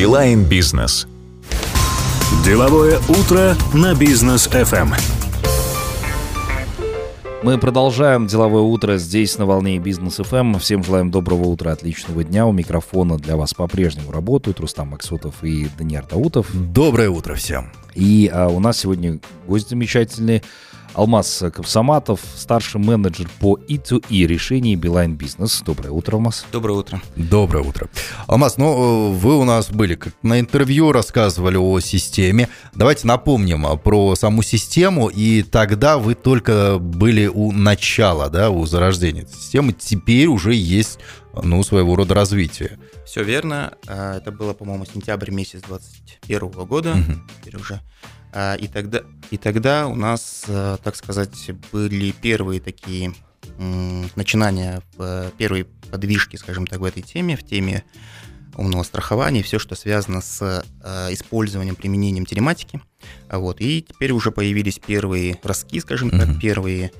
Билайн Бизнес. Деловое утро на бизнес FM. Мы продолжаем деловое утро здесь на волне бизнес FM. Всем желаем доброго утра, отличного дня. У микрофона для вас по-прежнему работают Рустам Максутов и Даниил Даутов. Доброе утро всем. И а, у нас сегодня гость замечательный. Алмаз Капсаматов, старший менеджер по E2E решений Билайн Бизнес. Доброе утро, Алмаз. Доброе утро. Доброе утро. Алмаз, ну вы у нас были как на интервью, рассказывали о системе. Давайте напомним про саму систему. И тогда вы только были у начала, да, у зарождения этой системы. Теперь уже есть, ну, своего рода развитие. Все верно. А, это было, по-моему, сентябрь месяц 2021 года. Угу. Теперь уже а, и тогда, и тогда у нас, э, так сказать, были первые такие начинания, первые подвижки, скажем так, в этой теме, в теме умного страхования, все, что связано с э, использованием, применением телематики. Вот. И теперь уже появились первые ростки, скажем mm-hmm. так, первые,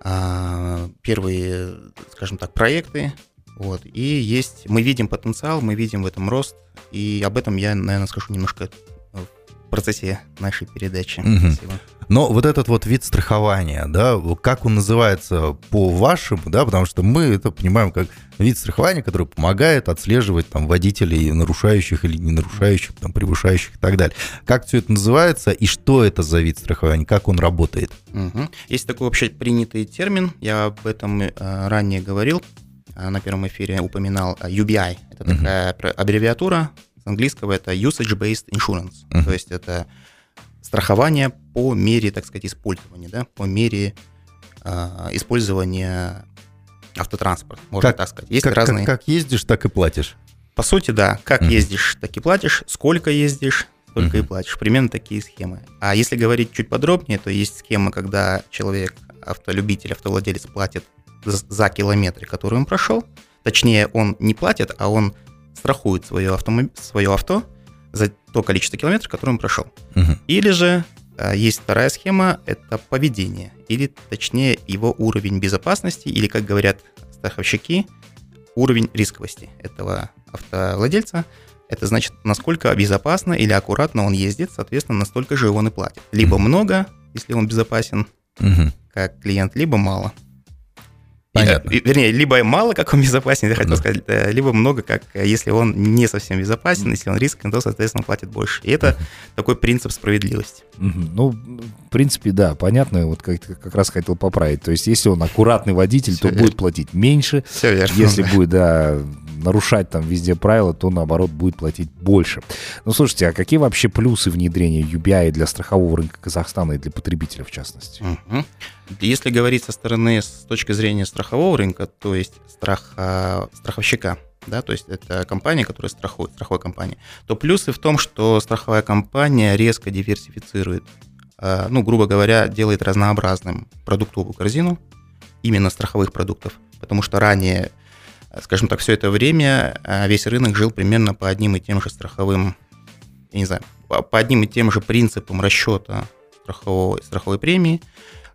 а, первые, скажем так, проекты. Вот. И есть, мы видим потенциал, мы видим в этом рост, и об этом я, наверное, скажу немножко процессе нашей передачи. Угу. Спасибо. Но вот этот вот вид страхования, да, как он называется по вашему, да, потому что мы это понимаем как вид страхования, который помогает отслеживать там водителей нарушающих или не нарушающих, там превышающих и так далее. Как все это называется и что это за вид страхования, как он работает? Угу. Есть такой вообще принятый термин, я об этом э, ранее говорил, э, на первом эфире упоминал э, UBI. Это угу. такая аббревиатура с английского это usage-based insurance, uh-huh. то есть это страхование по мере, так сказать, использования, да, по мере э, использования автотранспорта, можно как, так сказать. Есть как, разные... Как, как ездишь, так и платишь. По сути, да. Как uh-huh. ездишь, так и платишь. Сколько ездишь, столько uh-huh. и платишь. Примерно такие схемы. А если говорить чуть подробнее, то есть схема, когда человек, автолюбитель, автовладелец платит за, за километры, которые он прошел. Точнее, он не платит, а он страхует свое, автомоб... свое авто за то количество километров, которое он прошел. Угу. Или же а, есть вторая схема, это поведение, или точнее его уровень безопасности, или, как говорят страховщики, уровень рисковости этого автовладельца. Это значит, насколько безопасно или аккуратно он ездит, соответственно, настолько же он и платит. Либо много, если он безопасен, угу. как клиент, либо мало. Понятно. И, вернее, либо мало, как он безопасен, я хотел да. сказать, э, либо много, как э, если он не совсем безопасен, если он рисковый, то, соответственно, платит больше. И это такой принцип справедливости. Ну, в принципе, да, понятно. Вот как, как раз хотел поправить. То есть, если он аккуратный водитель, Все то верно. будет платить меньше. Все верно. Если да. будет, да, нарушать там везде правила, то наоборот будет платить больше. Ну, слушайте, а какие вообще плюсы внедрения UBI для страхового рынка Казахстана и для потребителя в частности? Угу. Если говорить со стороны, с точки зрения страхового рынка, то есть страх, а, страховщика, да, то есть это компания, которая страхует, страховая компания, то плюсы в том, что страховая компания резко диверсифицирует, а, ну, грубо говоря, делает разнообразным продуктовую корзину именно страховых продуктов, потому что ранее скажем так, все это время а, весь рынок жил примерно по одним и тем же страховым, я не знаю, по одним и тем же принципам расчета страховой, страховой премии,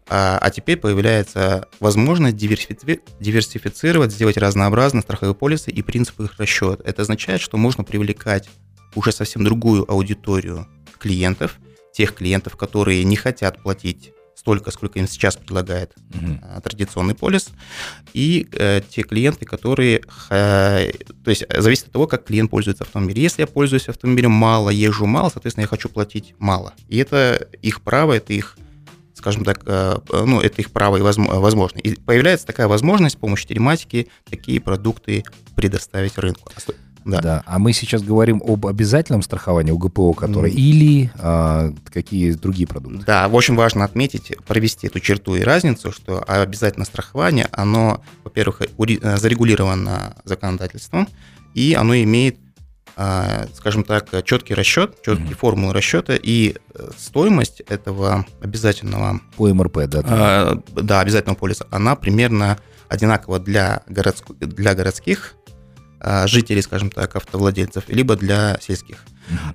а, а теперь появляется возможность диверсифицировать, сделать разнообразные страховые полисы и принципы их расчета. Это означает, что можно привлекать уже совсем другую аудиторию клиентов, тех клиентов, которые не хотят платить столько, сколько им сейчас предлагает угу. традиционный полис, и э, те клиенты, которые, э, то есть зависит от того, как клиент пользуется автомобилем. Если я пользуюсь автомобилем мало, езжу мало, соответственно, я хочу платить мало. И это их право, это их скажем так, э, ну, это их право и возможно. И появляется такая возможность с помощью телематики такие продукты предоставить рынку. Да. да. А мы сейчас говорим об обязательном страховании УГПО, которое mm. или а, какие другие продукты? Да, очень важно отметить, провести эту черту и разницу, что обязательное страхование, оно, во-первых, э, зарегулировано законодательством, и оно имеет а, скажем так, четкий расчет, четкие mm-hmm. формулы расчета и э, стоимость этого обязательного... По МРП, да? А, да, обязательного полиса, она примерно одинакова для, городск... для городских жителей, скажем так, автовладельцев, либо для сельских.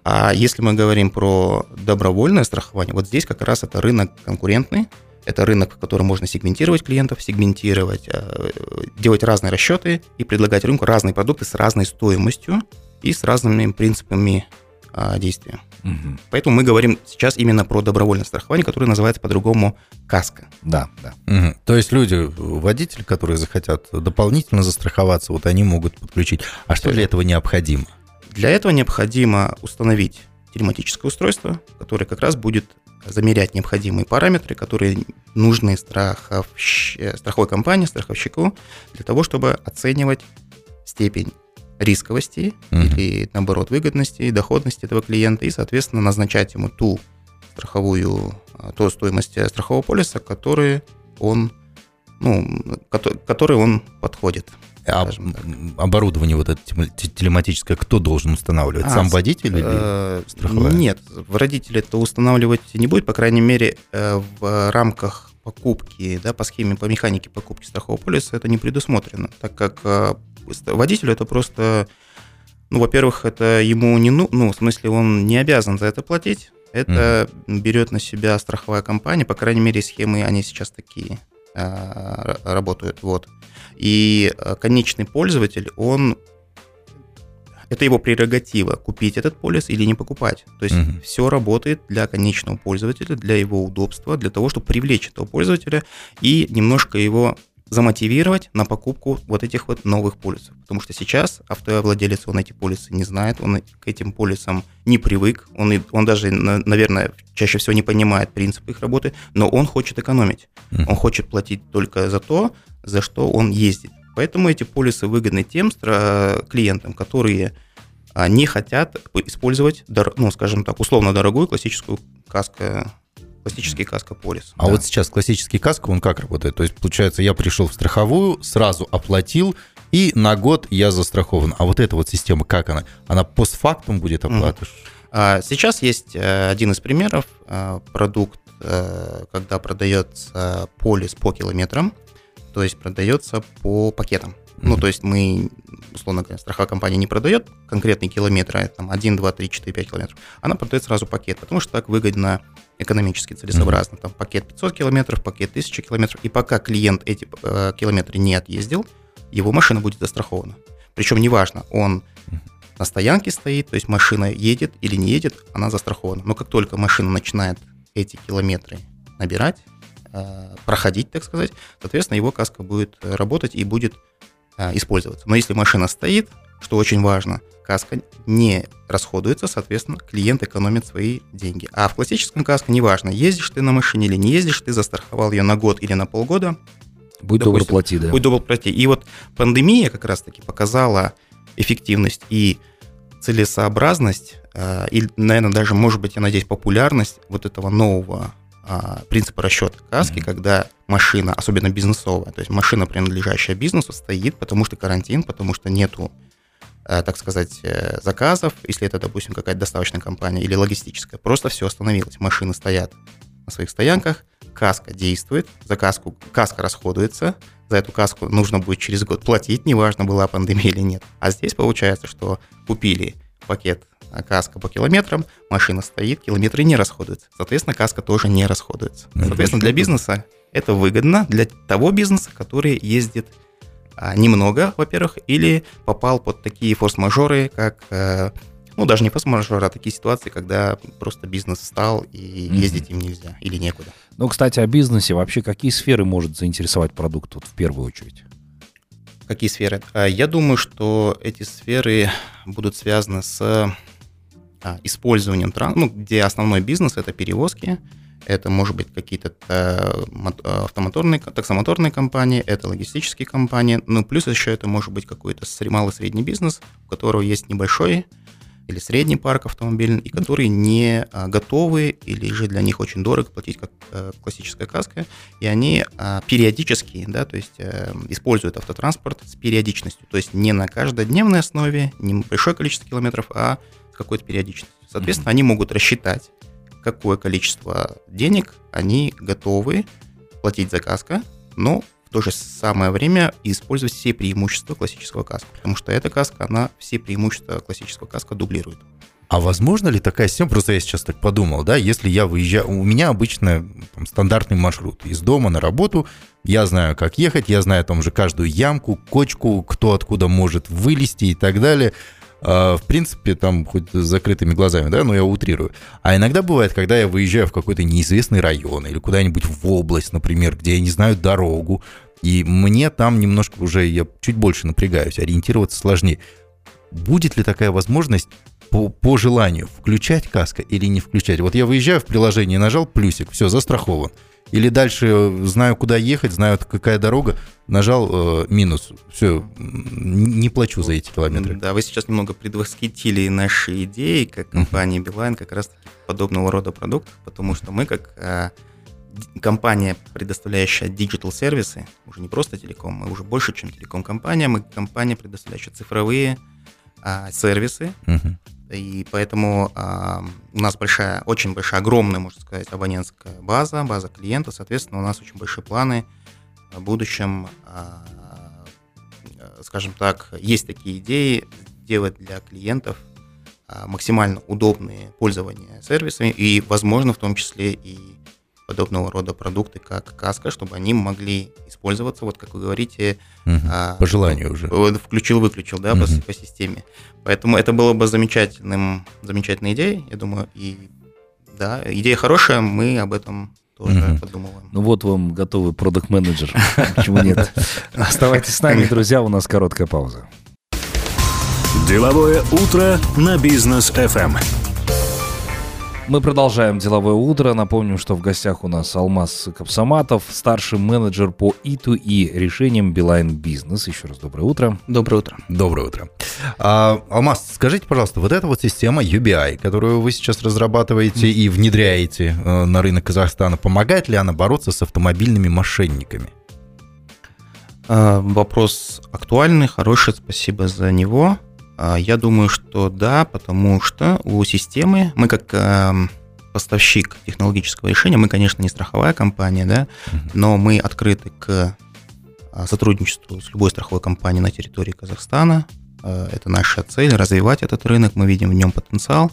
А если мы говорим про добровольное страхование, вот здесь как раз это рынок конкурентный, это рынок, в котором можно сегментировать клиентов, сегментировать, а, делать разные расчеты и предлагать рынку разные продукты с разной стоимостью, и с разными принципами а, действия. Мгм. Поэтому мы говорим сейчас именно про добровольное страхование, которое называется по-другому каска. Да, да. Мгм. То есть люди, водители, которые захотят дополнительно застраховаться, вот они могут подключить. А что для этого необходимо? Для этого необходимо установить телематическое устройство, которое как раз будет замерять необходимые параметры, которые нужны страховщ- э, страховой компании, страховщику, для того, чтобы оценивать степень рисковости Мгм. или, наоборот, выгодности, доходности этого клиента и, соответственно, назначать ему ту страховую, а, ту стоимость э, страхового полиса, который он, ну, кото- который он подходит. А оборудование вот это телематическое кто должен устанавливать? А, Сам водитель или Э, страховая? Нет, родитель это устанавливать не будет, по крайней мере, э, в рамках покупки, да, по схеме, по механике покупки страхового полиса это не предусмотрено, так как водителю это просто, ну, во-первых, это ему не, ну, ну, в смысле, он не обязан за это платить, это берет на себя страховая компания, по крайней мере, схемы, они сейчас такие э, работают, вот. И э, конечный пользователь, он это его прерогатива купить этот полис или не покупать. То есть Мгм. все работает для конечного пользователя, для его удобства, для того, чтобы привлечь этого пользователя и немножко его замотивировать на покупку вот этих вот новых полисов. Потому что сейчас автовладелец, он эти полисы не знает, он к этим полисам не привык, он, и- он даже, на- наверное, чаще всего не понимает принцип их работы, но он хочет экономить. Мгм. Он хочет платить только за то, за что он ездит. Поэтому эти полисы выгодны тем клиентам, которые а, не хотят использовать, ну, скажем так, условно дорогую классическую каско, классический каскополис. А вот сейчас классический каско, он как работает? То есть, получается, я пришел в страховую, сразу оплатил, и на год я застрахован. А вот эта вот система, как она? Она постфактум будет оплата? А, Сейчас есть э, один из примеров, э, продукт, э, когда продается полис по километрам, то есть продается по пакетам. Ну, Мгм. то есть мы, условно говоря, страховая компания не продает конкретные километры, а там 1, 2, 3, 4, 5 километров. Она продает сразу пакет, потому что так выгодно экономически целесообразно. Там пакет 500 километров, пакет 1000 километров. И пока клиент эти э, километры не отъездил, его машина будет застрахована. Причем неважно, он на стоянке стоит, то есть машина едет или не едет, она застрахована. Но как только машина начинает эти километры набирать, э, проходить, так сказать, соответственно, его каска будет э, работать и будет э, использоваться. Но если машина стоит, что очень важно, каска не расходуется, соответственно, клиент экономит свои деньги. А в классическом каске неважно, ездишь ты на машине или не ездишь, ты застраховал ее на год или на полгода, Будь добр, плати, да. Будь добр, пройти. И вот пандемия как раз-таки показала эффективность и целесообразность, э, и, наверное, даже, может быть, я надеюсь, популярность вот этого нового принципа расчета каски, Мгм. когда машина, особенно бизнесовая, то есть машина, принадлежащая бизнесу, стоит, потому что карантин, потому что нету, э, так сказать, э, заказов, если это, допустим, какая-то доставочная компания или логистическая, просто все остановилось, машины стоят на своих стоянках, каска действует, за каску, каска расходуется, за эту каску нужно будет через год платить, неважно, была пандемия или нет. А здесь получается, что купили пакет а, каска по километрам, машина стоит, километры не расходуются. Соответственно, каска тоже не расходуется. Ну, Соответственно, для бизнеса это выгодно, для того бизнеса, который ездит а, немного, во-первых, или попал под такие форс-мажоры, как, э, ну, даже не форс-мажоры, а такие ситуации, когда просто бизнес встал и ездить им нельзя или некуда. Ну, кстати, о бизнесе. Вообще, какие сферы может заинтересовать продукт вот в первую очередь? Какие сферы? А, Я думаю, что эти сферы будут связаны с а, использованием, тран- ну, где основной бизнес это перевозки, это может быть какие-то э, э, автомоторные, таксомоторные компании, это логистические компании, ну плюс еще это может быть какой-то сре- малый средний бизнес, у которого есть небольшой или средний парк автомобильный, и которые не а, готовы или же для них очень дорого платить как э, классическая каска, и они а, периодически, да, то есть используют автотранспорт с периодичностью, то есть не на каждодневной основе, не большое количество километров, а какой-то периодичностью. Соответственно, они могут рассчитать, какое количество денег они готовы платить за каска, но в то же самое время использовать все преимущества классического каска, потому что эта каска, она все преимущества классического каска дублирует. А возможно ли такая система, просто я сейчас так подумал, да, если я выезжаю, у меня обычно там, стандартный маршрут из дома на работу, я знаю, как ехать, я знаю там уже каждую ямку, кочку, кто откуда может вылезти и так далее. А, в принципе, там хоть с закрытыми глазами, да, но я утрирую. А иногда бывает, когда я выезжаю в какой-то неизвестный район или куда-нибудь в область, например, где я не знаю дорогу, и мне там немножко уже, я чуть больше напрягаюсь, ориентироваться сложнее. Будет ли такая возможность по, по желанию включать каска или не включать? Вот я выезжаю в приложение, нажал плюсик, все, застрахован. Или дальше э, знаю, куда ехать, знаю, какая дорога, нажал э, минус, все, не плачу за эти километры. Да, вы сейчас немного предвосхитили наши идеи, как компания Билайн, как раз подобного рода продуктов, потому что мы как э, компания, предоставляющая digital-сервисы, уже не просто телеком, мы уже больше, чем телеком-компания, мы компания, предоставляющая цифровые а, сервисы, uh-huh. И поэтому а, у нас большая, очень большая, огромная, можно сказать, абонентская база, база клиента, соответственно, у нас очень большие планы в будущем, а, скажем так, есть такие идеи сделать для клиентов а, максимально удобные пользования сервисами и, возможно, в том числе и подобного рода продукты, как каска, чтобы они могли использоваться, вот как вы говорите, угу. а, по желанию уже. Включил-выключил, да, угу. по, по системе. Поэтому это было бы замечательным, замечательной идеей, я думаю, и да, идея хорошая, мы об этом тоже угу. подумываем. Ну вот вам готовый продукт менеджер Почему нет? Оставайтесь с нами, друзья, у нас короткая пауза. Деловое утро на бизнес FM. Мы продолжаем деловое утро. Напомним, что в гостях у нас Алмаз Капсаматов, старший менеджер по E2E решениям Билайн Бизнес. Еще раз доброе утро. Доброе утро. Доброе утро. А, Алмаз, скажите, пожалуйста, вот эта вот система UBI, которую вы сейчас разрабатываете и внедряете э, на рынок Казахстана, помогает ли она бороться с автомобильными мошенниками? А, вопрос актуальный, хороший, спасибо за него. А, я думаю, что да, потому что у системы мы как эм, поставщик технологического решения, мы, конечно, не страховая компания, да, но мы открыты к а, сотрудничеству с любой страховой компанией на территории Казахстана. Э, это наша цель, развивать этот рынок, мы видим в нем потенциал.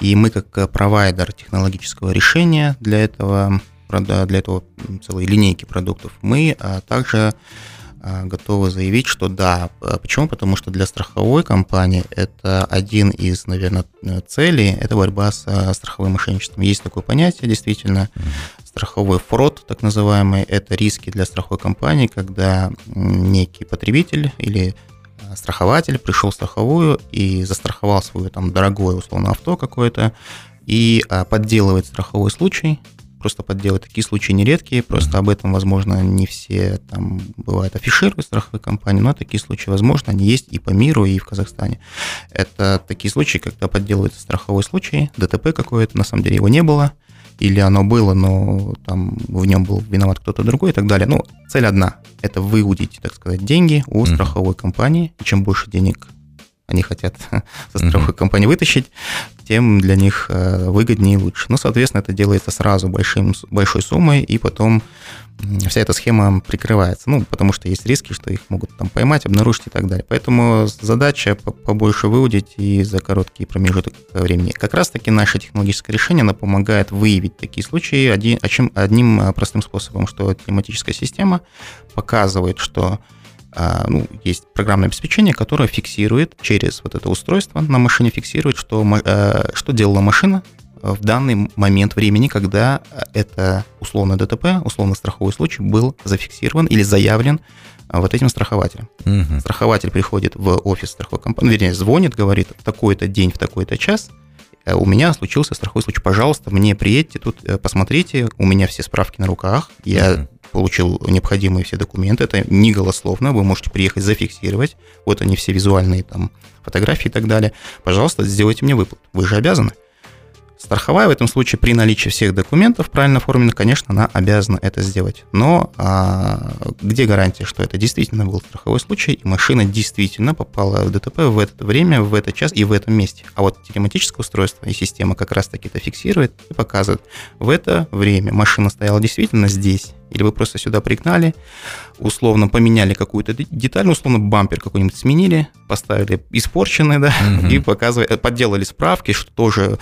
И мы как провайдер технологического решения для этого, для этого целой линейки продуктов, мы а, также готовы заявить, что да. А почему? Потому что для страховой компании это один из, наверное, целей, это борьба с а, страховым мошенничеством. Есть такое понятие, действительно, страховой фрод, так называемый, это риски для страховой компании, когда некий потребитель или страхователь пришел в страховую и застраховал свое там дорогое условно авто какое-то и подделывает страховой случай, просто подделать. Такие случаи нередкие, просто об этом, возможно, не все там бывает афишируют страховые компании, но такие случаи, возможно, они есть и по миру, и в Казахстане. Это такие случаи, когда подделывается страховой случай, ДТП какое-то, на самом деле его не было, или оно было, но там в нем был виноват кто-то другой и так далее. Ну, цель одна – это выудить, так сказать, деньги у страховой компании, и чем больше денег они хотят со страховой mm-hmm. компании вытащить, тем для них э, выгоднее и лучше. Ну, соответственно, это делается сразу большим, большой суммой, и потом вся эта схема прикрывается. Ну, потому что есть риски, что их могут там поймать, обнаружить и так далее. Поэтому задача побольше выудить и за короткий промежуток времени. Как раз-таки наше технологическое решение, оно помогает выявить такие случаи один, одним э, простым способом, что тематическая система показывает, что ну, есть программное обеспечение, которое фиксирует через вот это устройство на машине, фиксирует, что, э, что делала машина в данный момент времени, когда это условно ДТП, условно страховой случай был зафиксирован или заявлен а, вот этим страхователем. Угу. Страхователь приходит в офис страховой компании, вернее, звонит, говорит, в такой-то день, в такой-то час у меня случился страховой случай, пожалуйста, мне приедьте тут, э, посмотрите, у меня все справки на руках, я uh получил необходимые все документы. Это не голословно, вы можете приехать зафиксировать. Вот они все визуальные там фотографии и так далее. Пожалуйста, сделайте мне выплату. Вы же обязаны. Страховая в этом случае при наличии всех документов правильно оформленных, конечно, она обязана это сделать. Но а, где гарантия, что это действительно был страховой случай, и машина действительно попала в ДТП в это время, в этот час и в этом месте? А вот телематическое устройство и система как раз-таки это фиксирует и показывает. В это время машина стояла действительно здесь, или вы просто сюда пригнали, условно поменяли какую-то деталь, условно бампер какой-нибудь сменили, поставили испорченный, да, угу. и показывали, подделали справки, что тоже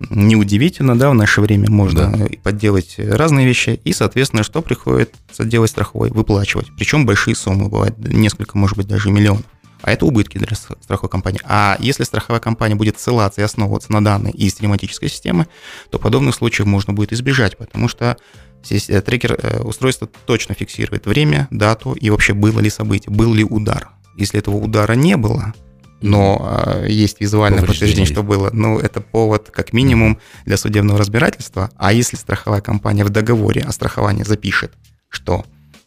неудивительно, да, в наше время можно да. подделать разные вещи, и, соответственно, что приходится делать страховой? Выплачивать, причем большие суммы, бывает несколько, может быть, даже миллионов. а это убытки для страховой компании. А если страховая компания будет ссылаться и основываться на данные из телематической системы, то подобных случаев можно будет избежать, потому что здесь трекер э, устройства точно фиксирует время, дату и вообще было ли событие, был ли удар. Если этого удара не было, но э, есть визуальное подтверждение, что было, ну, это повод как минимум для судебного разбирательства. А если страховая компания в договоре о страховании запишет, что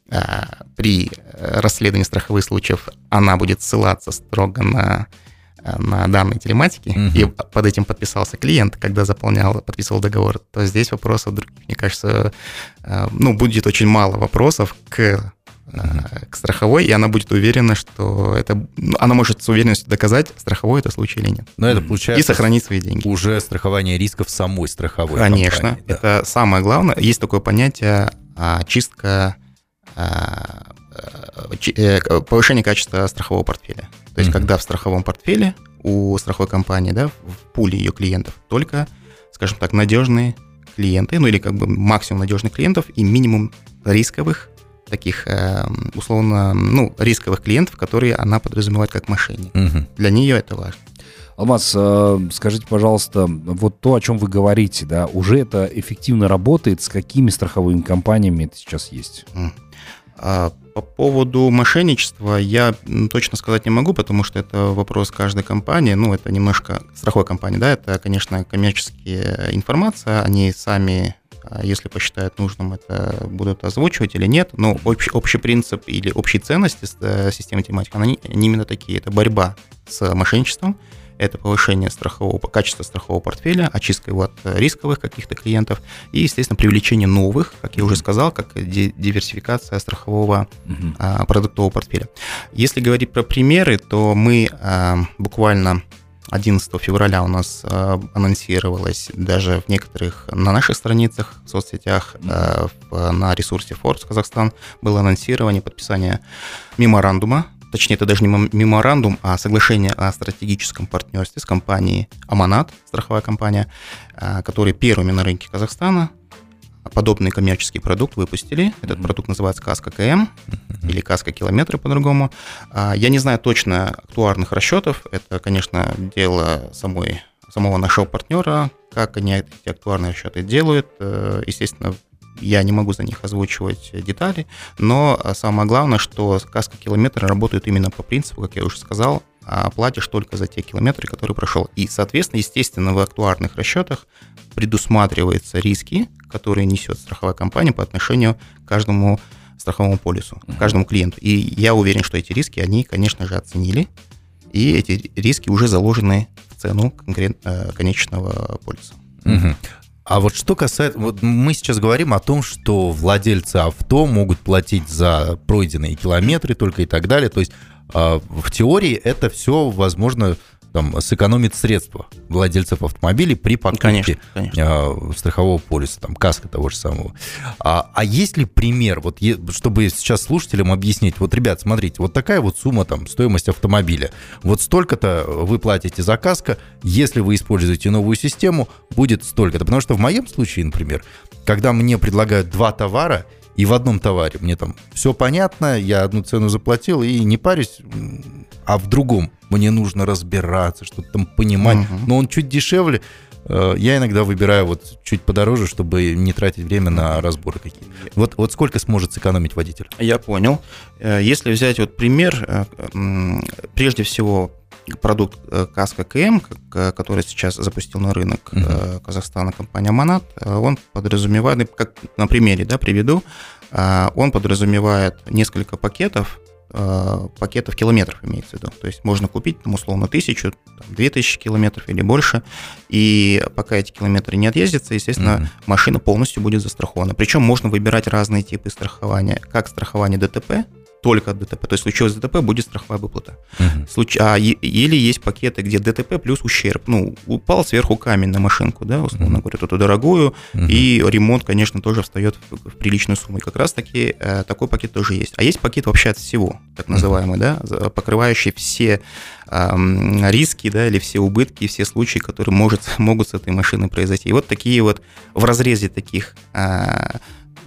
э, при расследовании страховых случаев она будет ссылаться строго на на данные телематики, угу. и под этим подписался клиент, когда заполнял, подписывал договор, то здесь вопросов мне кажется, э, ну, будет очень мало вопросов к к страховой, и она будет уверена, что это... Ну, она может с уверенностью доказать, страховой это случай или нет. Но это получается... И сохранить свои деньги. Уже страхование рисков самой страховой Конечно. Компании, да. Это самое главное. Есть такое понятие а, чистка а, э, повышение качества страхового портфеля. То есть, mm-hmm. когда в страховом портфеле у страховой компании, да, в пуле ее клиентов только, скажем так, надежные клиенты, ну или как бы максимум надежных клиентов и минимум рисковых таких эм, условно ну, рисковых клиентов, которые она подразумевает как мошенник. Угу. Для нее это важно. Алмаз, э, скажите, пожалуйста, вот то, о чем вы говорите, да, уже это эффективно работает? С какими страховыми компаниями это сейчас есть? А, по поводу мошенничества я точно сказать не могу, потому что это вопрос каждой компании. Ну, это немножко страховой компании, да, это, конечно, коммерческая информация. Они сами если посчитают нужным, это будут озвучивать или нет. Но общий, общий принцип или общие ценности э, системы тематики, они, они именно такие. Это борьба с мошенничеством, это повышение страхового, качества страхового портфеля, очистка его от рисковых каких-то клиентов и, естественно, привлечение новых, как я уже сказал, как диверсификация страхового uh-huh. продуктового портфеля. Если говорить про примеры, то мы а, буквально 11 февраля у нас э, анонсировалось даже в некоторых, на наших страницах в соцсетях, э, на ресурсе Forbes Казахстан было анонсирование, подписание меморандума, точнее это даже не меморандум, а соглашение о стратегическом партнерстве с компанией Аманат, страховая компания, э, которые первыми на рынке Казахстана подобный коммерческий продукт выпустили. Этот продукт называется Каска КМ или Каска Километры по-другому. А, я не знаю точно актуарных расчетов. Это, конечно, дело самой, самого нашего партнера, как они эти актуарные расчеты делают. Э, естественно, я не могу за них озвучивать детали, но самое главное, что Каска Километры работают именно по принципу, как я уже сказал, а платишь только за те километры, которые прошел. И, соответственно, естественно, в актуарных расчетах предусматриваются риски, которые несет страховая компания по отношению к каждому страховому полису, к каждому клиенту. И я уверен, что эти риски они, конечно же, оценили, и эти риски уже заложены в цену э, конечного полиса. Угу. А вот что касается, вот мы сейчас говорим о том, что владельцы авто могут платить за пройденные километры только и так далее. То есть а, в теории это все возможно там, сэкономит средства владельцев автомобилей при покупке конечно, конечно. А, страхового полиса, там, каска того же самого. А, а есть ли пример, вот, чтобы сейчас слушателям объяснить, вот, ребят, смотрите, вот такая вот сумма, там, стоимость автомобиля, вот столько-то вы платите за каска, если вы используете новую систему, будет столько-то. Потому что в моем случае, например, когда мне предлагают два товара, и в одном товаре мне там все понятно, я одну цену заплатил и не парюсь, а в другом мне нужно разбираться, что-то там понимать, угу. но он чуть дешевле. Э, я иногда выбираю вот чуть подороже, чтобы не тратить время на разборы какие-то. Вот, вот сколько сможет сэкономить водитель? Я понял. Э, если взять вот пример, э, прежде всего продукт Каска КМ, который сейчас запустил на рынок uh Казахстана компания Монат, он подразумевает, ну, как на примере да, приведу, он подразумевает несколько пакетов, пакетов километров имеется в виду. То есть можно купить, там, условно, тысячу, там, две тысячи километров или больше, и пока эти километры не отъездятся, естественно, uh машина полностью будет застрахована. Причем можно выбирать разные типы страхования, как страхование ДТП, только ДТП. То есть случилось ДТП, будет страховая выплата. Uh-huh. Случ... А, или есть пакеты, где ДТП плюс ущерб. Ну, упал сверху камень на машинку, да, условно uh-huh. говоря, эту дорогую, uh-huh. и ремонт, конечно, тоже встает в, в приличную сумму. И как раз-таки э, такой пакет тоже есть. А есть пакет вообще от всего, так называемый, uh-huh. да, покрывающий все э, риски, да, или все убытки, все случаи, которые может, могут с этой машиной произойти. И вот такие вот в разрезе таких э,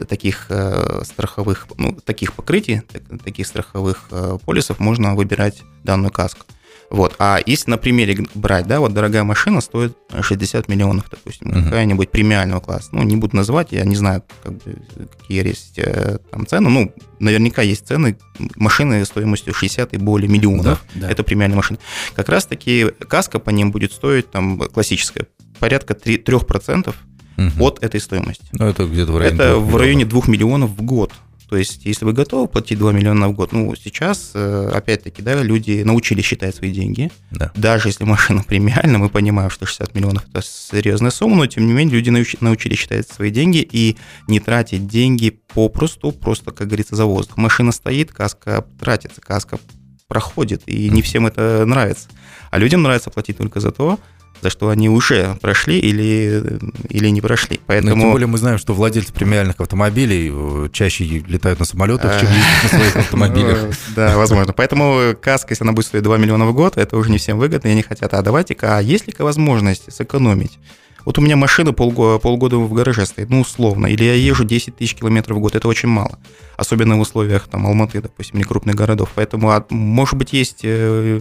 таких э, страховых, ну, таких покрытий, так- таких страховых э, полисов можно выбирать данную каску. Вот. А если на примере брать, да, вот дорогая машина стоит 60 миллионов, допустим, Мгм. какая-нибудь премиального класса. Ну, не буду называть, я не знаю, как бы, какие есть э, там цены. Ну, наверняка есть цены машины стоимостью 60 и более миллионов. Да, да. Это премиальная машина. Как раз-таки каска по ним будет стоить, там, классическая, порядка 3, 3% Мгм. от этой стоимости. Ну, это где-то в районе Это в районе миллионов. 2 миллионов в год. То есть, если вы готовы платить 2 миллиона в год, ну, сейчас, э, опять-таки, да, люди научились считать свои деньги. Да. Даже если машина премиальна, мы понимаем, что 60 миллионов – это серьезная сумма, но, тем не менее, люди научи- научились считать свои деньги и не тратить деньги попросту, просто, как говорится, за воздух. Машина стоит, каска тратится, каска проходит, и не всем это нравится. А людям нравится платить только за то, за что они уже прошли или, или не прошли. Ну, Поэтому... тем более мы знаем, что владельцы премиальных автомобилей э, чаще летают на самолетах, чем ездят на своих автомобилях. Ну, Да, возможно. Поэтому каска, если она будет стоить 2 миллиона в год, это уже не всем выгодно, и они хотят, а давайте-ка, а есть ли возможность сэкономить? Вот у меня машина полгода, полгода в гараже стоит, ну, условно, или я езжу 10 тысяч километров в год, это очень мало. Особенно в условиях там Алматы, допустим, или крупных городов. Поэтому, а, может быть, есть э,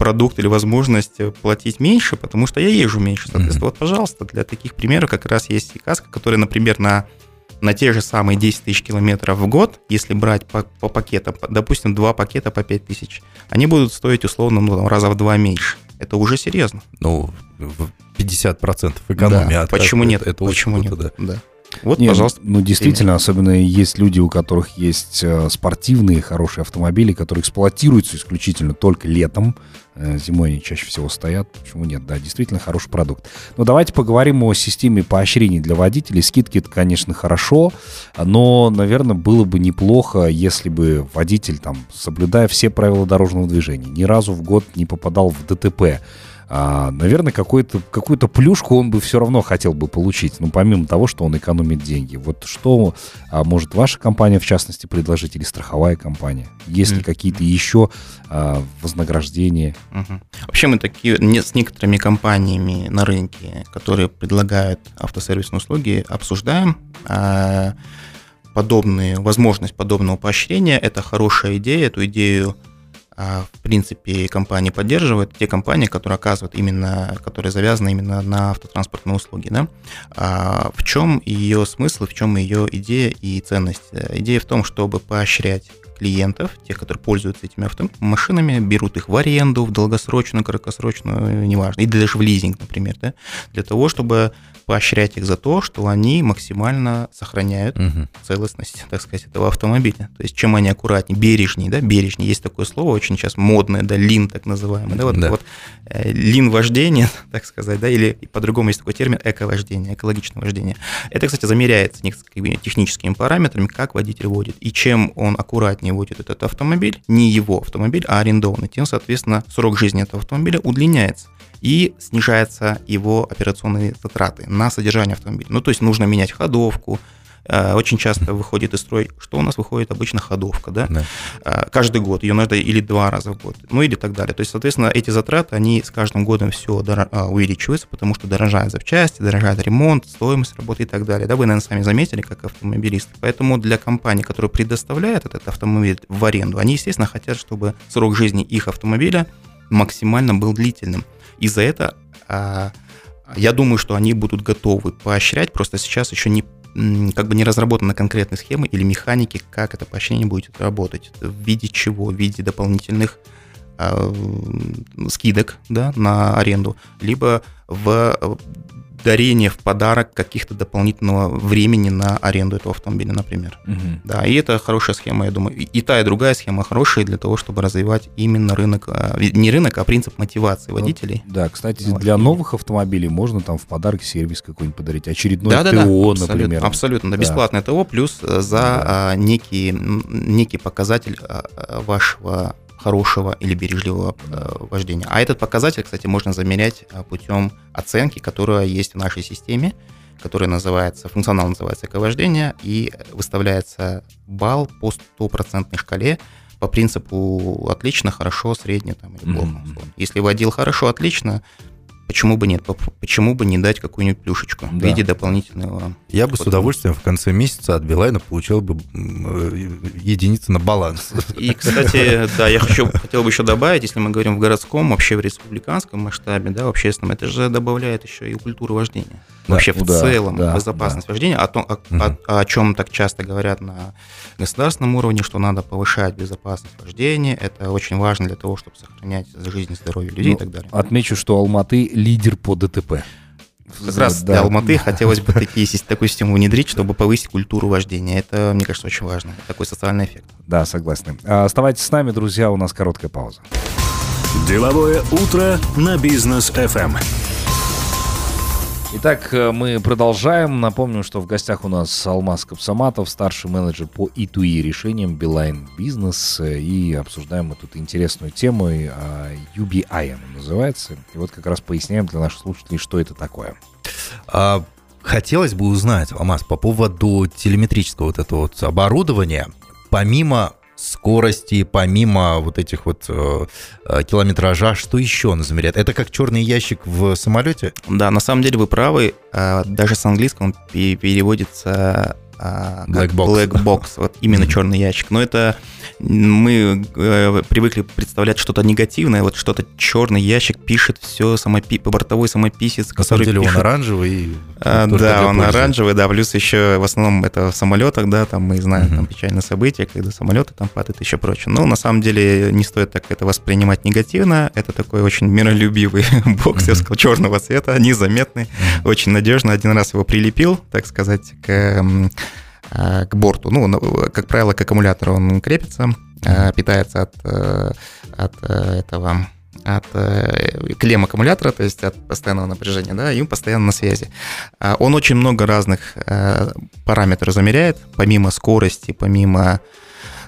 продукт или возможность э, платить меньше, потому что я езжу меньше. Соответственно, вот, пожалуйста, для таких примеров как раз есть и каска, которая, например, на на те же самые 10 тысяч километров в год, если брать по, по пакетам, допустим, два пакета по 5 тысяч, они будут стоить условно ну, там, раза в два меньше. Это уже серьезно. Ну, в 50% экономия. Да. от Почему нет? Это, Почему нет? да. Да. Вот, Не, пожалуйста. Ну, действительно, особенно есть люди, у которых есть э, спортивные хорошие автомобили, которые эксплуатируются исключительно только летом. Э, Зимой они чаще всего стоят. Почему нет? Да, действительно хороший продукт. Но давайте поговорим о системе поощрений для водителей. Скидки это, конечно, хорошо, но, наверное, было бы неплохо, если бы водитель, там, соблюдая все правила дорожного движения, ни разу в год не попадал в ДТП. А, наверное, какую-то какую-то плюшку он бы все равно хотел бы получить, ну, помимо того, что он экономит деньги. Вот что а, может ваша компания, в частности, предложить, или страховая компания? Есть ли Мгм. какие-то еще а, вознаграждения? Мгм. Вообще мы такие с некоторыми компаниями на рынке, которые предлагают автосервисные услуги, обсуждаем. А, подобные, возможность подобного поощрения – это хорошая идея. Эту идею, в принципе, компании поддерживают. Те компании, которые оказывают именно, которые завязаны именно на автотранспортные услуги. Да? А, в чем ее смысл, в чем ее идея и ценность? Э, Идея в том, чтобы поощрять клиентов, тех, которые пользуются этими автомашинами, берут их в аренду, в долгосрочную, краткосрочную, неважно, и даже в лизинг, например, да, для того, чтобы поощрять их за то, что они максимально сохраняют Мгм. целостность, так сказать, этого автомобиля. То есть чем они аккуратнее, бережнее, да, бережнее. Есть такое слово очень сейчас модное, да, лин так называемый, да, вот, Да. вот э, лин вождения, так сказать, да, или по-другому есть такой термин эко-вождение, экологичное вождение. Это, кстати, замеряется несколькими техническими параметрами, как водитель водит. И чем он аккуратнее водит этот автомобиль, не его автомобиль, а арендованный, тем, соответственно, срок жизни этого автомобиля удлиняется и снижаются его операционные затраты на содержание автомобиля. Ну, то есть нужно менять ходовку, очень часто выходит из строя, что у нас выходит обычно ходовка, да, Да. Э, каждый год, ее надо или два раза в год, ну или так далее. То есть, соответственно, эти затраты, они с каждым годом все увеличиваются, потому что дорожают запчасти, дорожает ремонт, стоимость работы и так далее. Да, вы, наверное, сами заметили, как автомобилисты. Поэтому для компаний, которые предоставляют этот автомобиль в аренду, они, естественно, хотят, чтобы срок жизни их автомобиля максимально был длительным. И за это а, я думаю, что они будут готовы поощрять, просто сейчас еще не как бы не разработаны конкретные схемы или механики, как это поощрение будет работать, в виде чего, в виде дополнительных скидок да, на аренду, либо в э, дарение в подарок каких-то дополнительного времени на аренду этого автомобиля, например. Да, и это хорошая схема, я думаю. И та, и другая схема хорошие для того, чтобы развивать именно рынок, а, не рынок, а принцип мотивации водителей. Да, кстати, Вот. для новых автомобилей можно там в подарок сервис какой-нибудь подарить. Очередной Да-да-да, ТО, абсолютно, например. Абсолютно, да, Да. бесплатное ТО, плюс э, за Да. а, некий, некий показатель вашего хорошего или бережливого э, вождения. А этот показатель, кстати, можно замерять а, путем оценки, которая есть в нашей системе, которая называется, функционал называется эковождение, и выставляется балл по стопроцентной шкале по принципу отлично, хорошо, средне там, или плохо. Условно. Если водил хорошо, отлично, почему бы нет? Почему бы не дать какую-нибудь плюшечку да. в виде дополнительного... Я бы с удовольствием в конце месяца от Билайна получил бы э, единицы на баланс. И, кстати, да, я хочу, хотел бы еще добавить, если мы говорим в городском, вообще в республиканском масштабе, да, в общественном, это же добавляет еще и культуру вождения. Да, вообще в да, целом да, безопасность да. вождения, о, том, о, угу. о, о чем так часто говорят на государственном уровне, что надо повышать безопасность вождения, это очень важно для того, чтобы сохранять жизнь и здоровье людей ну, и так далее. Отмечу, что Алматы лидер по ДТП. Как раз да. для Алматы хотелось бы такие, такую систему внедрить, чтобы повысить культуру вождения. Это, мне кажется, очень важно. Такой социальный эффект. Да, согласен. А, оставайтесь с нами, друзья, у нас короткая пауза. Деловое утро на бизнес FM. Итак, э, мы продолжаем. Напомним, что в гостях у нас Алмаз Капсаматов, старший менеджер по И2И решениям Билайн Бизнес. И обсуждаем мы тут интересную тему. UBI она называется. И вот как раз поясняем для наших слушателей, что это такое. А, хотелось бы узнать, Алмаз, по поводу телеметрического вот этого вот оборудования. Помимо скорости, помимо вот этих вот э, э, километража, что еще он замеряет? Это как черный ящик в самолете? Да, на самом деле вы правы. А, даже с английского он переводится а, black box. black box, вот именно черный ящик. Но это мы э, привыкли представлять что-то негативное, вот что-то черный ящик пишет все самопи, бортовой самописец, На самом деле пишет... он оранжевый. А, да, он оранжевый, да, плюс еще в основном это в самолетах, да, там мы знаем uh-huh. там печальные события, когда самолеты там падают и еще прочее. Но на самом деле не стоит так это воспринимать негативно. Это такой очень миролюбивый бокс, uh-huh. я сказал, черного цвета, незаметный, uh-huh. очень надежно. Один раз его прилепил, так сказать, к к борту. Ну, как правило, к аккумулятору он крепится, э, питается от, э, от этого от клем аккумулятора, то есть от постоянного напряжения, да, и он постоянно на связи. Он очень много разных параметров замеряет, помимо скорости, помимо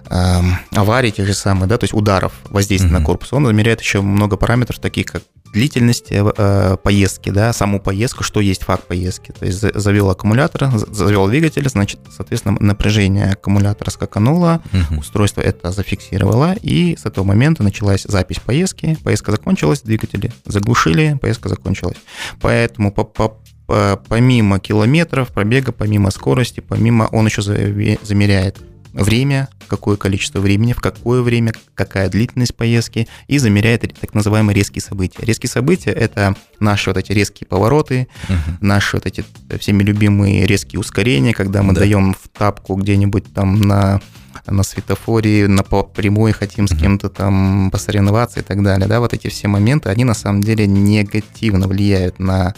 аварий тех же самых, да, то есть ударов, воздействия mm-hmm. на корпус, он замеряет еще много параметров, таких как длительность э, поездки, да, саму поездку, что есть факт поездки. То есть завел аккумулятор, завел двигатель, значит, соответственно, напряжение аккумулятора скакануло, угу. устройство это зафиксировало, и с этого момента началась запись поездки, поездка закончилась, двигатели заглушили, поездка закончилась. Поэтому по, по, по, помимо километров пробега, помимо скорости, помимо он еще замеряет время, какое количество времени, в какое время, какая длительность поездки, и замеряет так называемые резкие события. Резкие события — это наши вот эти резкие повороты, uh-huh. наши вот эти всеми любимые резкие ускорения, когда мы да. даем в тапку где-нибудь там на на светофоре, на прямой хотим с кем-то там посоревноваться и так далее, да, вот эти все моменты, они на самом деле негативно влияют на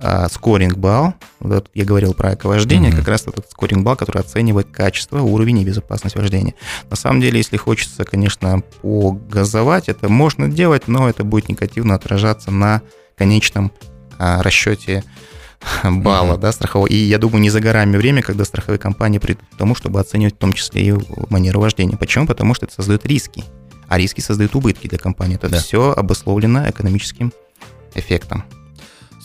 а, скоринг-балл, вот я говорил про эко-вождение, mm-hmm. как раз этот скоринг-балл, который оценивает качество, уровень и безопасность вождения. На самом деле, если хочется, конечно, погазовать, это можно делать, но это будет негативно отражаться на конечном а, расчете балла, mm-hmm. да, страхового. И я думаю, не за горами время, когда страховые компании придут к тому, чтобы оценивать в том числе и манеру вождения. Почему? Потому что это создает риски. А риски создают убытки для компании. Это да. все обусловлено экономическим эффектом.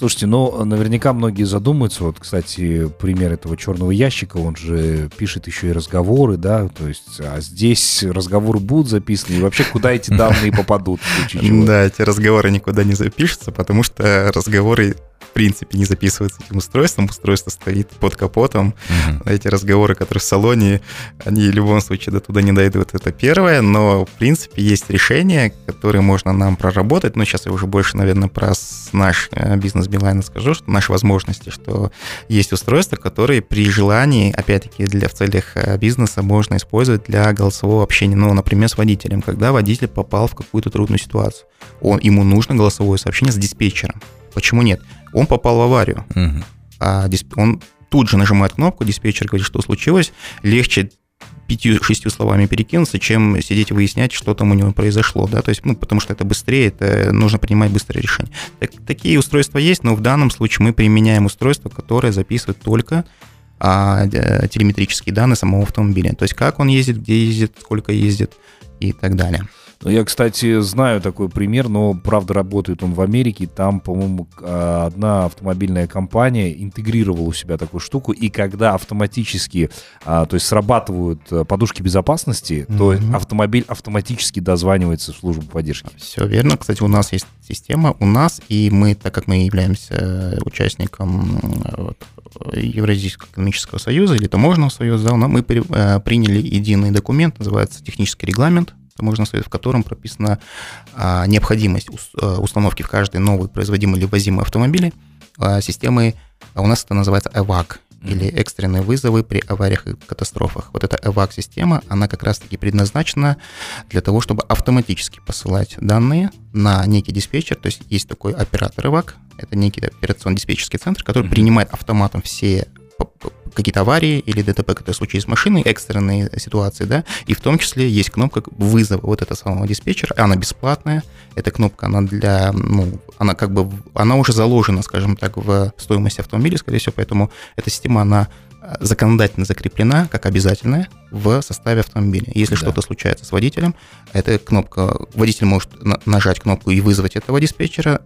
Слушайте, ну, наверняка многие задумаются. Вот, кстати, пример этого черного ящика, он же пишет еще и разговоры, да, то есть, а здесь разговоры будут записаны, и вообще куда эти данные попадут? Да, эти разговоры никуда не запишутся, потому что разговоры принципе не записывается этим устройством. Устройство стоит под капотом. Угу. Эти разговоры, которые в салоне, они в любом случае до туда не дойдут. Это первое. Но, в принципе, есть решения, которые можно нам проработать. Но сейчас я уже больше, наверное, про наш э, бизнес Билайна скажу, что наши возможности, что есть устройства, которые при желании, опять-таки, для в целях э, бизнеса можно использовать для голосового общения. Ну, например, с водителем. Когда водитель попал в какую-то трудную ситуацию, он, ему нужно голосовое сообщение с диспетчером. Почему нет? Он попал в аварию. Угу. А дисп... он тут же нажимает кнопку, диспетчер говорит, что случилось. Легче пятью-шестью словами перекинуться, чем сидеть и выяснять, что там у него произошло, да, то есть, ну, потому что это быстрее, это нужно принимать быстрое решение. Так, такие устройства есть, но в данном случае мы применяем устройство, которое записывает только а, телеметрические данные самого автомобиля, то есть как он ездит, где ездит, сколько ездит и так далее. Ну, я, кстати, знаю такой пример, но, правда, работает он в Америке. Там, по-моему, а, одна автомобильная компания интегрировала у себя такую штуку, и когда автоматически, а, то есть срабатывают э, подушки безопасности, mm-hmm. то автомобиль автоматически дозванивается в службу поддержки. Все верно. Кстати, у нас есть система, у нас, и мы, так как мы являемся э, участником вот, Евразийского экономического союза или таможенного союза, да, мы э, приняли единый документ, называется технический регламент, таможенного союза, в котором прописана а, необходимость э, установки в каждый новый производимый или возимый автомобиль а, системы, а у нас это называется EVAC, или экстренные вызовы при авариях и катастрофах. Вот эта EVAC-система, она как раз-таки предназначена для того, чтобы автоматически посылать данные на некий диспетчер, то есть есть такой оператор EVAC, это некий операционно-диспетчерский центр, который mm-hmm. принимает автоматом все какие-то аварии или ДТП, которые случились с машиной, экстренные ситуации, да, и в том числе есть кнопка вызова вот этого самого диспетчера, она бесплатная, эта кнопка, она для, ну, она как бы, она уже заложена, скажем так, в стоимость автомобиля, скорее всего, поэтому эта система, она законодательно закреплена как обязательная в составе автомобиля. Если да. что-то случается с водителем, эта кнопка, водитель может нажать кнопку и вызвать этого диспетчера,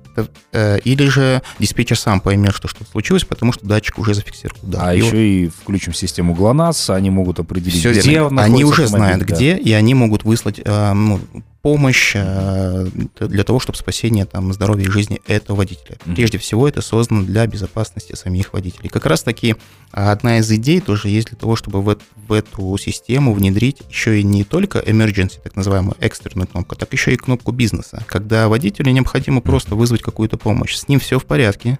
э, или же диспетчер сам поймет, что что-то случилось, потому что датчик уже зафиксировал. Да, а и еще и включим систему ГЛОНАСС, они могут определить, Все где верно. Они уже знают, да. где, и они могут выслать э, ну, помощь э, для того, чтобы спасение там, здоровья и жизни этого водителя. Mm-hmm. Прежде всего, это создано для безопасности самих водителей. Как раз-таки одна из идей тоже есть для того, чтобы в, в эту систему внедрить еще и не только emergency, так называемую экстренную кнопку, так еще и кнопку бизнеса, когда водителю необходимо просто вызвать какую-то помощь. С ним все в порядке,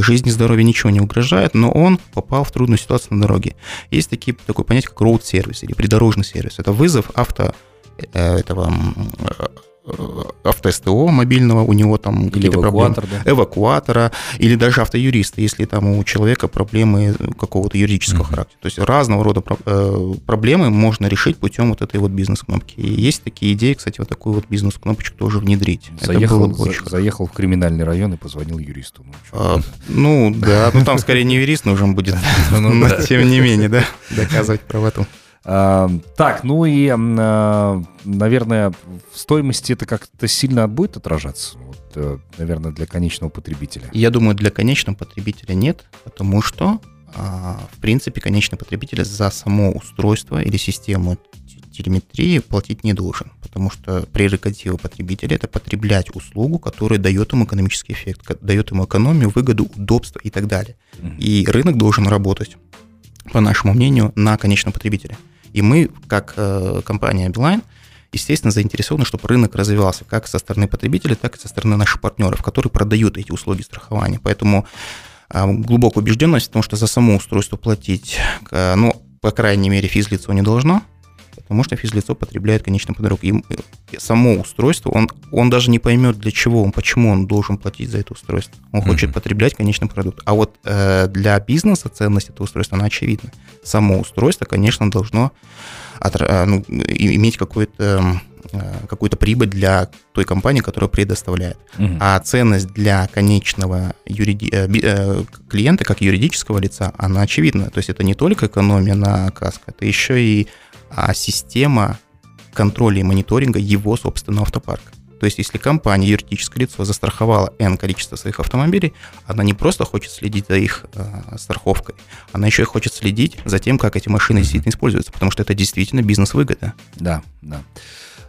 жизни и здоровью ничего не угрожает, но он попал в трудную ситуацию на дороге. Есть такие, такое понятие, как роуд-сервис или придорожный сервис. Это вызов авто Э, этого э, авто-СТО мобильного, у него там какие-то проблемы, да? эвакуатора, или даже автоюриста, если там у человека проблемы какого-то юридического uh-huh. характера. То есть разного рода э, проблемы можно решить путем вот этой вот бизнес-кнопки. И есть такие идеи, кстати, вот такую вот бизнес-кнопочку тоже внедрить. Заехал, Это было бы за, заехал в криминальный район и позвонил юристу. Ну, а, ну да, ну там скорее не юрист нужен будет, ну но тем не менее, да, доказывать правоту. Так, ну и, а, наверное, в стоимости это как-то сильно будет отражаться, вот, э, наверное, для конечного потребителя. Я думаю, для конечного потребителя нет, потому что, а, в принципе, конечный потребитель за само устройство или систему телеметрии платить не должен, потому что прерогатива потребителя – это потреблять услугу, которая дает ему экономический эффект, дает ему экономию, выгоду, удобство и так далее. И рынок должен работать, по нашему мнению, на конечном потребителе. И мы, как э, компания Beeline, естественно, заинтересованы, чтобы рынок развивался как со стороны потребителей, так и со стороны наших партнеров, которые продают эти услуги страхования. Поэтому э, глубокая убежденность в том, что за само устройство платить, э, ну, по крайней мере, физлицо не должно, потому что физлицо потребляет конечный подарок. И само устройство, он, он даже не поймет, для чего он, почему он должен платить за это устройство. Он mm-hmm. хочет потреблять конечный продукт. А вот э, для бизнеса ценность этого устройства, она очевидна. Само устройство, конечно, должно от, э, ну, иметь какой-то э, какую-то прибыль для той компании, которая предоставляет. Угу. А ценность для конечного юриди... Э, клиента, как юридического лица, она очевидна. То есть это не только экономия на каско, это еще и а система контроля и мониторинга его собственного автопарка. То есть, если компания, юридическое лицо застраховала N количество своих автомобилей, она не просто хочет следить за их э, страховкой, она еще и хочет следить за тем, как эти машины действительно используются, потому что это действительно бизнес-выгода. Да, да.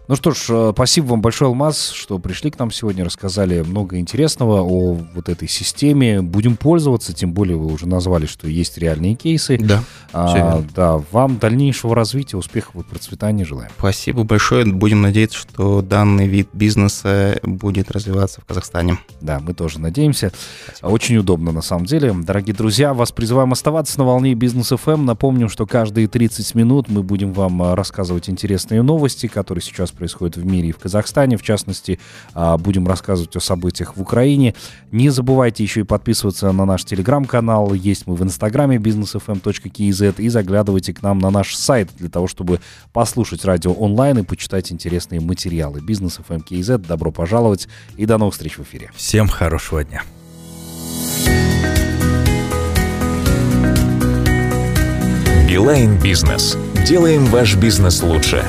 Ну что ж, э, спасибо вам большое, Алмаз, что пришли к нам сегодня, рассказали много интересного о вот этой системе. Будем пользоваться, тем более вы уже назвали, что есть реальные кейсы. Да. А, да, вам дальнейшего развития, успехов и процветания желаем. Спасибо большое. Будем надеяться, что данный вид бизнеса будет развиваться в Казахстане. Да, мы тоже надеемся. Спасибо. Очень удобно на самом деле. Дорогие друзья, вас призываем оставаться на волне бизнес FM. Напомню, что каждые 30 минут мы будем вам а, рассказывать интересные новости, которые сейчас происходит в мире и в Казахстане. В частности, а, будем рассказывать о событиях в Украине. Не забывайте еще и подписываться на наш телеграм-канал. Есть мы в инстаграме businessfm.kz и заглядывайте к нам на наш сайт для того, чтобы послушать радио онлайн и почитать интересные материалы. FM Добро пожаловать и до новых встреч в эфире. Всем хорошего дня. Билайн Бизнес. Делаем ваш бизнес лучше.